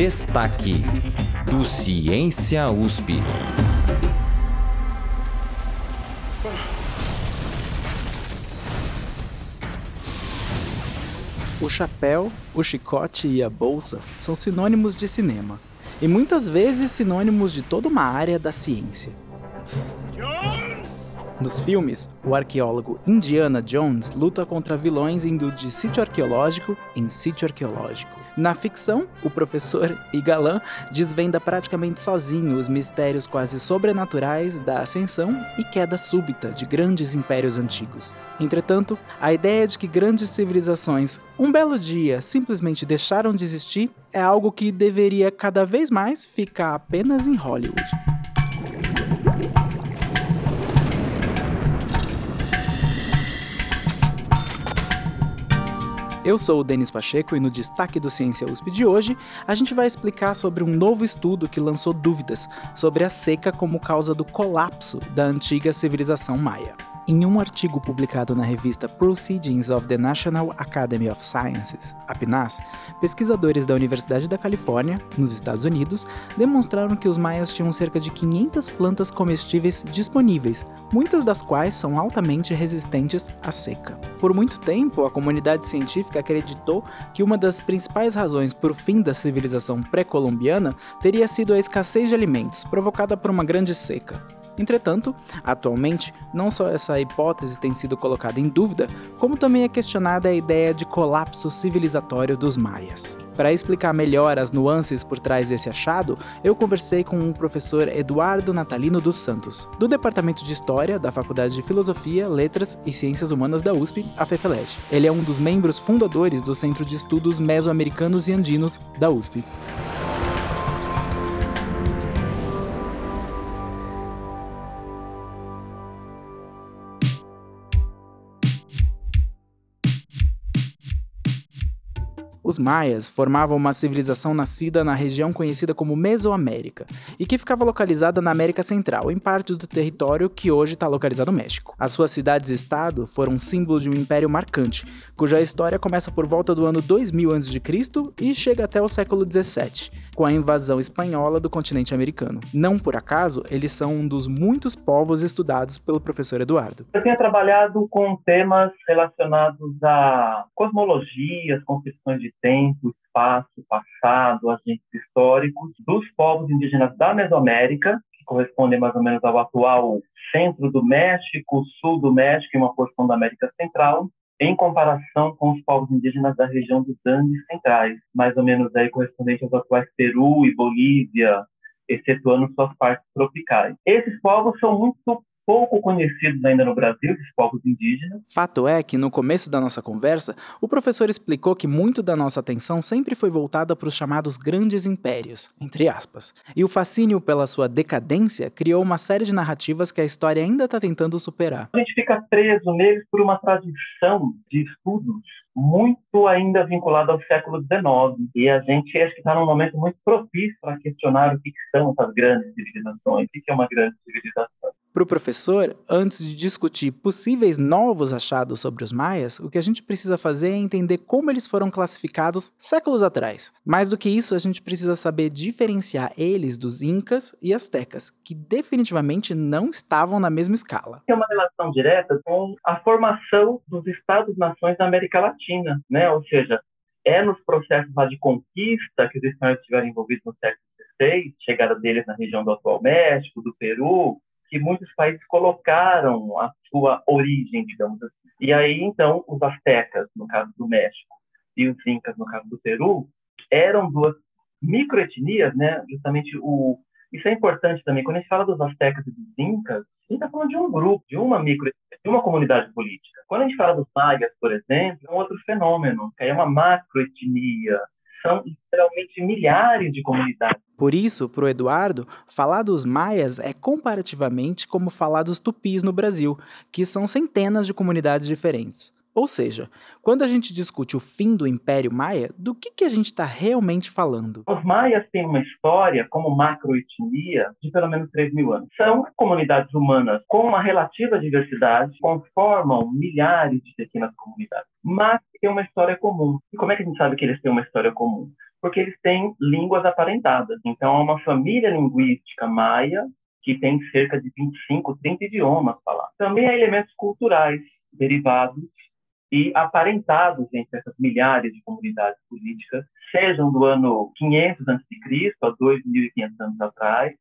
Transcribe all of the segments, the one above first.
Destaque do Ciência USP. O chapéu, o chicote e a bolsa são sinônimos de cinema, e muitas vezes sinônimos de toda uma área da ciência. Nos filmes, o arqueólogo Indiana Jones luta contra vilões indo de sítio arqueológico em sítio arqueológico. Na ficção, o professor Igalan desvenda praticamente sozinho os mistérios quase sobrenaturais da ascensão e queda súbita de grandes impérios antigos. Entretanto, a ideia de que grandes civilizações, um belo dia, simplesmente deixaram de existir é algo que deveria cada vez mais ficar apenas em Hollywood. Eu sou o Denis Pacheco e no destaque do Ciência USP de hoje, a gente vai explicar sobre um novo estudo que lançou dúvidas sobre a seca como causa do colapso da antiga civilização maia. Em um artigo publicado na revista Proceedings of the National Academy of Sciences, a PNAS, pesquisadores da Universidade da Califórnia, nos Estados Unidos, demonstraram que os maias tinham cerca de 500 plantas comestíveis disponíveis, muitas das quais são altamente resistentes à seca. Por muito tempo, a comunidade científica acreditou que uma das principais razões para o fim da civilização pré-colombiana teria sido a escassez de alimentos provocada por uma grande seca. Entretanto, atualmente, não só essa hipótese tem sido colocada em dúvida, como também é questionada a ideia de colapso civilizatório dos maias. Para explicar melhor as nuances por trás desse achado, eu conversei com o professor Eduardo Natalino dos Santos, do Departamento de História da Faculdade de Filosofia, Letras e Ciências Humanas da USP, a FEFELEST. Ele é um dos membros fundadores do Centro de Estudos Mesoamericanos e Andinos da USP. Os maias formavam uma civilização nascida na região conhecida como Mesoamérica e que ficava localizada na América Central, em parte do território que hoje está localizado no México. As suas cidades-estado foram símbolo de um império marcante, cuja história começa por volta do ano 2000 a.C. e chega até o século 17, com a invasão espanhola do continente americano. Não por acaso, eles são um dos muitos povos estudados pelo professor Eduardo. Eu tenho trabalhado com temas relacionados a cosmologias, concepções de tempo, espaço, passado, agentes históricos dos povos indígenas da Mesoamérica, que correspondem mais ou menos ao atual centro do México, sul do México e uma porção da América Central, em comparação com os povos indígenas da região dos Andes centrais, mais ou menos aí correspondente aos atuais Peru e Bolívia, excetuando suas partes tropicais. Esses povos são muito pouco conhecidos ainda no Brasil, os povos indígenas. Fato é que, no começo da nossa conversa, o professor explicou que muito da nossa atenção sempre foi voltada para os chamados grandes impérios, entre aspas. E o fascínio pela sua decadência criou uma série de narrativas que a história ainda está tentando superar. A gente fica preso neles por uma tradição de estudos muito ainda vinculado ao século XIX. E a gente acho que está num momento muito propício para questionar o que são essas grandes civilizações, o que é uma grande civilização. Para o professor, antes de discutir possíveis novos achados sobre os maias, o que a gente precisa fazer é entender como eles foram classificados séculos atrás. Mais do que isso, a gente precisa saber diferenciar eles dos incas e astecas, que definitivamente não estavam na mesma escala. Tem uma relação direta com a formação dos estados-nações da América Latina, né? Ou seja, é nos processos de conquista que os espanhóis estiveram envolvidos no século XVI, chegada deles na região do atual México, do Peru, que muitos países colocaram a sua origem, digamos assim. E aí, então, os astecas, no caso do México, e os incas, no caso do Peru, eram duas microetnias, né? Justamente o isso é importante também. Quando a gente fala dos astecas e dos incas, a gente está falando de um grupo, de uma micro, de uma comunidade política. Quando a gente fala dos maias, por exemplo, é um outro fenômeno, que é uma macroetnia. São literalmente milhares de comunidades por isso, para o Eduardo, falar dos maias é comparativamente como falar dos tupis no Brasil, que são centenas de comunidades diferentes. Ou seja, quando a gente discute o fim do Império Maia, do que, que a gente está realmente falando? Os maias têm uma história como macroetnia de pelo menos 3 mil anos. São comunidades humanas com uma relativa diversidade, conformam milhares de pequenas comunidades, mas têm uma história comum. E como é que a gente sabe que eles têm uma história comum? porque eles têm línguas aparentadas. Então, é uma família linguística maia que tem cerca de 25, 30 idiomas falados. Também há elementos culturais derivados e aparentados entre essas milhares de comunidades políticas, sejam do ano 500 a.C., há 2.500 anos atrás,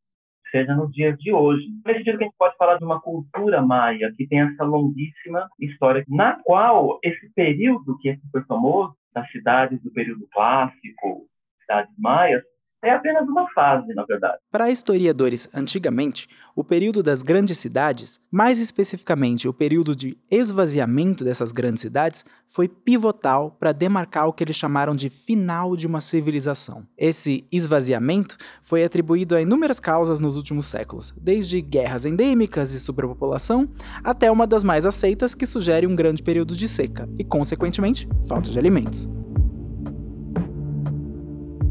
seja nos dias de hoje. Nesse sentido que a gente pode falar de uma cultura maia que tem essa longuíssima história, na qual esse período que é super famoso, das cidades do período clássico, cidades maias, é apenas uma fase, na verdade. Para historiadores, antigamente, o período das grandes cidades, mais especificamente o período de esvaziamento dessas grandes cidades, foi pivotal para demarcar o que eles chamaram de final de uma civilização. Esse esvaziamento foi atribuído a inúmeras causas nos últimos séculos, desde guerras endêmicas e superpopulação, até uma das mais aceitas que sugere um grande período de seca e, consequentemente, falta de alimentos.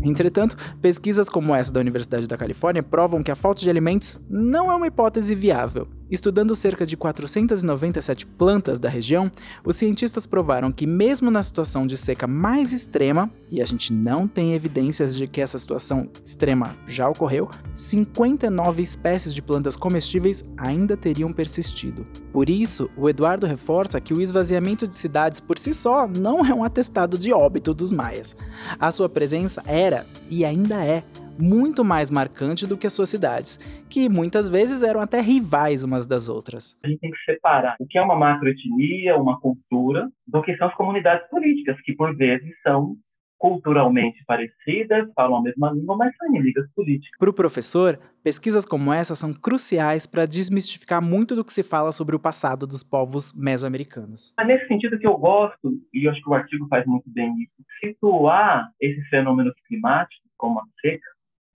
Entretanto, pesquisas como essa da Universidade da Califórnia provam que a falta de alimentos não é uma hipótese viável. Estudando cerca de 497 plantas da região, os cientistas provaram que, mesmo na situação de seca mais extrema, e a gente não tem evidências de que essa situação extrema já ocorreu, 59 espécies de plantas comestíveis ainda teriam persistido. Por isso, o Eduardo reforça que o esvaziamento de cidades por si só não é um atestado de óbito dos maias. A sua presença era, e ainda é, muito mais marcante do que as suas cidades, que muitas vezes eram até rivais umas das outras. A gente tem que separar o que é uma macroetnia, uma cultura, do que são as comunidades políticas, que por vezes são culturalmente parecidas, falam a mesma língua, mas são inimigas políticas. Para o professor, pesquisas como essa são cruciais para desmistificar muito do que se fala sobre o passado dos povos mesoamericanos. É nesse sentido que eu gosto, e eu acho que o artigo faz muito bem isso, situar esses fenômenos climáticos, como a seca,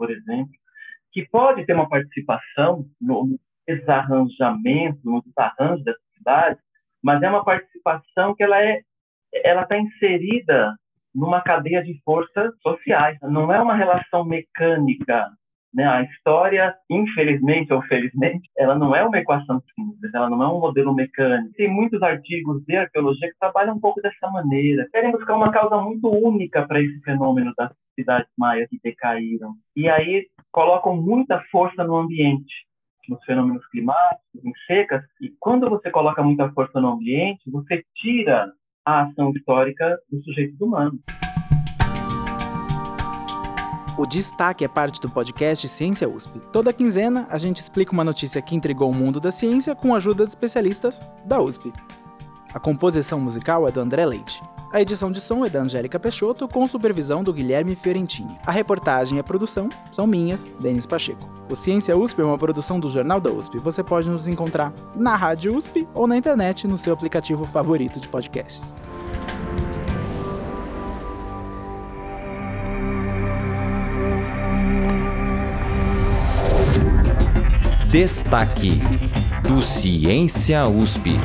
por exemplo, que pode ter uma participação no desarranjamento, no desarranjo dessa cidade, mas é uma participação que ela é ela está inserida numa cadeia de forças sociais. Não é uma relação mecânica. Né? A história, infelizmente ou felizmente, ela não é uma equação simples, ela não é um modelo mecânico. Tem muitos artigos de arqueologia que trabalham um pouco dessa maneira. Querem buscar uma causa muito única para esse fenômeno das cidades maias que decaíram. E aí colocam muita força no ambiente, nos fenômenos climáticos, em secas. E quando você coloca muita força no ambiente, você tira a ação histórica dos sujeitos humanos. O destaque é parte do podcast Ciência USP. Toda quinzena, a gente explica uma notícia que intrigou o mundo da ciência com a ajuda de especialistas da USP. A composição musical é do André Leite. A edição de som é da Angélica Peixoto, com supervisão do Guilherme Fiorentini. A reportagem e a produção são minhas, Denis Pacheco. O Ciência USP é uma produção do Jornal da USP. Você pode nos encontrar na Rádio USP ou na internet no seu aplicativo favorito de podcasts. Destaque do Ciência USP.